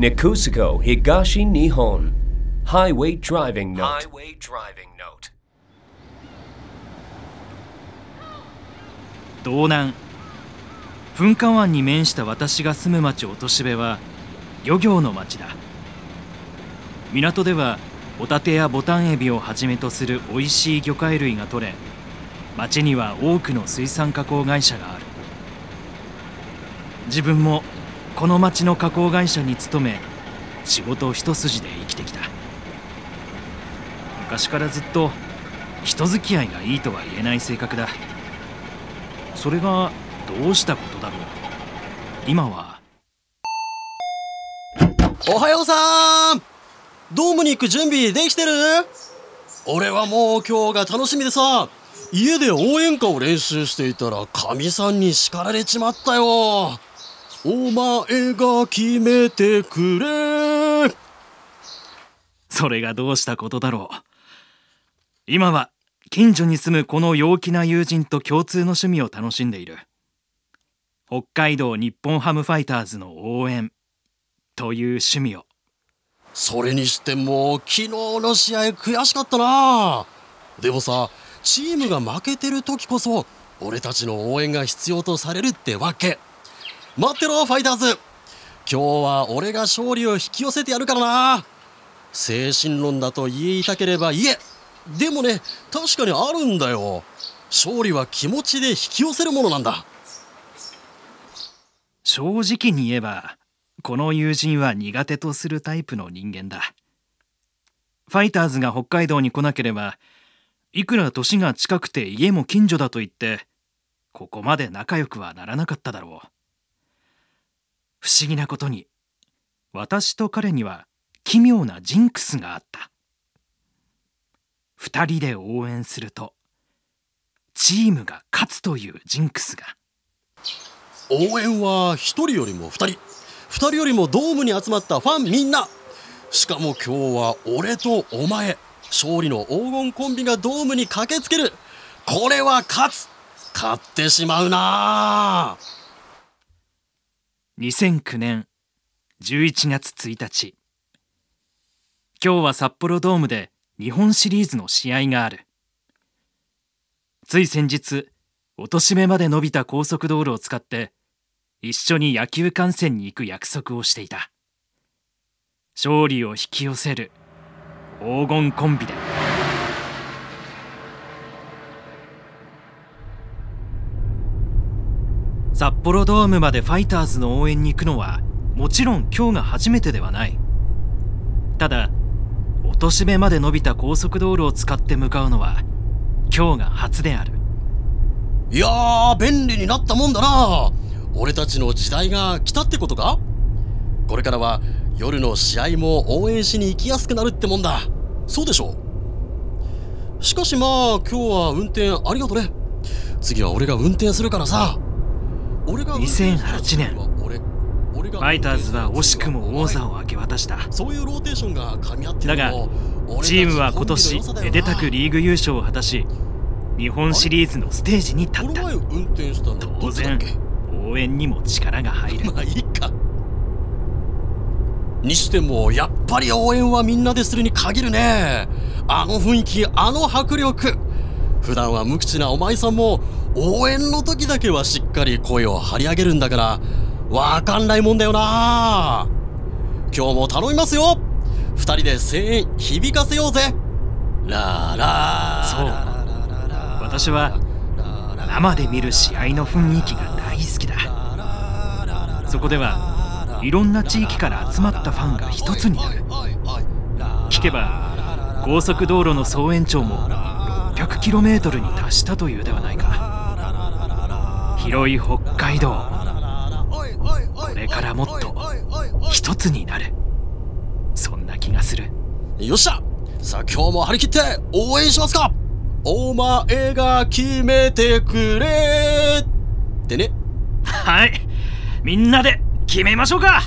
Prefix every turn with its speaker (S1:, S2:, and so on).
S1: Nikusuko Higashi Nihon. Highway Driving Note. Highway Driving Note.
S2: 道南噴火湾に面した私が住む町落部は漁業の町だ港ではホタテやボタンエビをはじめとする美味しい魚介類が取れ町には多くの水産加工会社がある自分もこの町の加工会社に勤め仕事一筋で生きてきた。昔からずっと人付き合いがいいとは言えない性格だ。それがどうしたことだろう。今は。
S3: おはようさん。ドームに行く準備できてる？俺はもう今日が楽しみでさ。家で応援歌を練習していたらかみさんに叱られちまったよ。お前が決めてくれ。
S2: それがどうしたことだろう。今は近所に住むこの陽気な友人と共通の趣味を楽しんでいる。北海道日本ハムファイターズの応援。という趣味を。
S3: それにしても昨日の試合悔しかったな。でもさチームが負けてる時こそ俺たちの応援が必要とされるってわけ待ってろファイターズ。今日は俺が勝利を引き寄せてやるからな。精神論だと言いたければ言え。でもね確かにあるんだよ。勝利は気持ちで引き寄せるものなんだ。
S2: 正直に言えばこの友人は苦手とするタイプの人間だ。ファイターズが北海道に来なければいくら年が近くて家も近所だと言ってここまで仲良くはならなかっただろう。不思議なことに私と彼には奇妙なジンクスがあった。二人で応援するとチームが勝つというジンクスが。
S3: 応援は1人よりも2人。2人よりもドームに集まったファンみんな。しかも今日は俺とお前。勝利の黄金コンビがドームに駆けつける。これは勝つ。勝ってしまうな。
S2: あ2009年11月1日今日は札幌ドームで日本シリーズの試合がある。つい先日落とし目まで伸びた高速道路を使って一緒に野球観戦に行く約束をしていた。勝利を引き寄せる黄金コンビで。札幌ドームまでファイターズの応援に行くのはもちろん今日が初めてではない。ただ落とし目まで伸びた高速道路を使って向かうのは今日が初である。
S3: いやー便利になったもんだな。俺たちの時代が来たってことか？これからは夜の試合も応援しに行きやすくなるってもんだ。そうでしょう。しかしまあ今日は運転ありがとね。次は俺が運転するからさ。
S2: 2008年。ファイターズは惜しくも王座を明け渡した。
S3: そういうローテーションが噛み合って
S2: だがチームは今年めでたくリーグ優勝を果たし日本シリーズのステージに立った。当然応援にも力が入る。
S3: まあいいか。にしてもやっぱり応援はみんなでするに限るね。あの雰囲気あの迫力普段は無口なお前さんも応援の時だけはしっかり声を張り上げるんだからわかんないもんだよな。今日も頼みますよ。二人で声援響かせようぜ。ララ
S2: そう私は生で見る試合の雰囲気が大好きだそこではいろんな地域から集まったファンが一つになる聞けば高速道路の総延長も 600km に達したというではないか。広い北海道。これからもっと一つになる。そんな気がする。
S3: よっしゃ！さあ今日も張り切って応援しますか。お前が決めてくれってね。
S2: はい。みんなで決めましょうか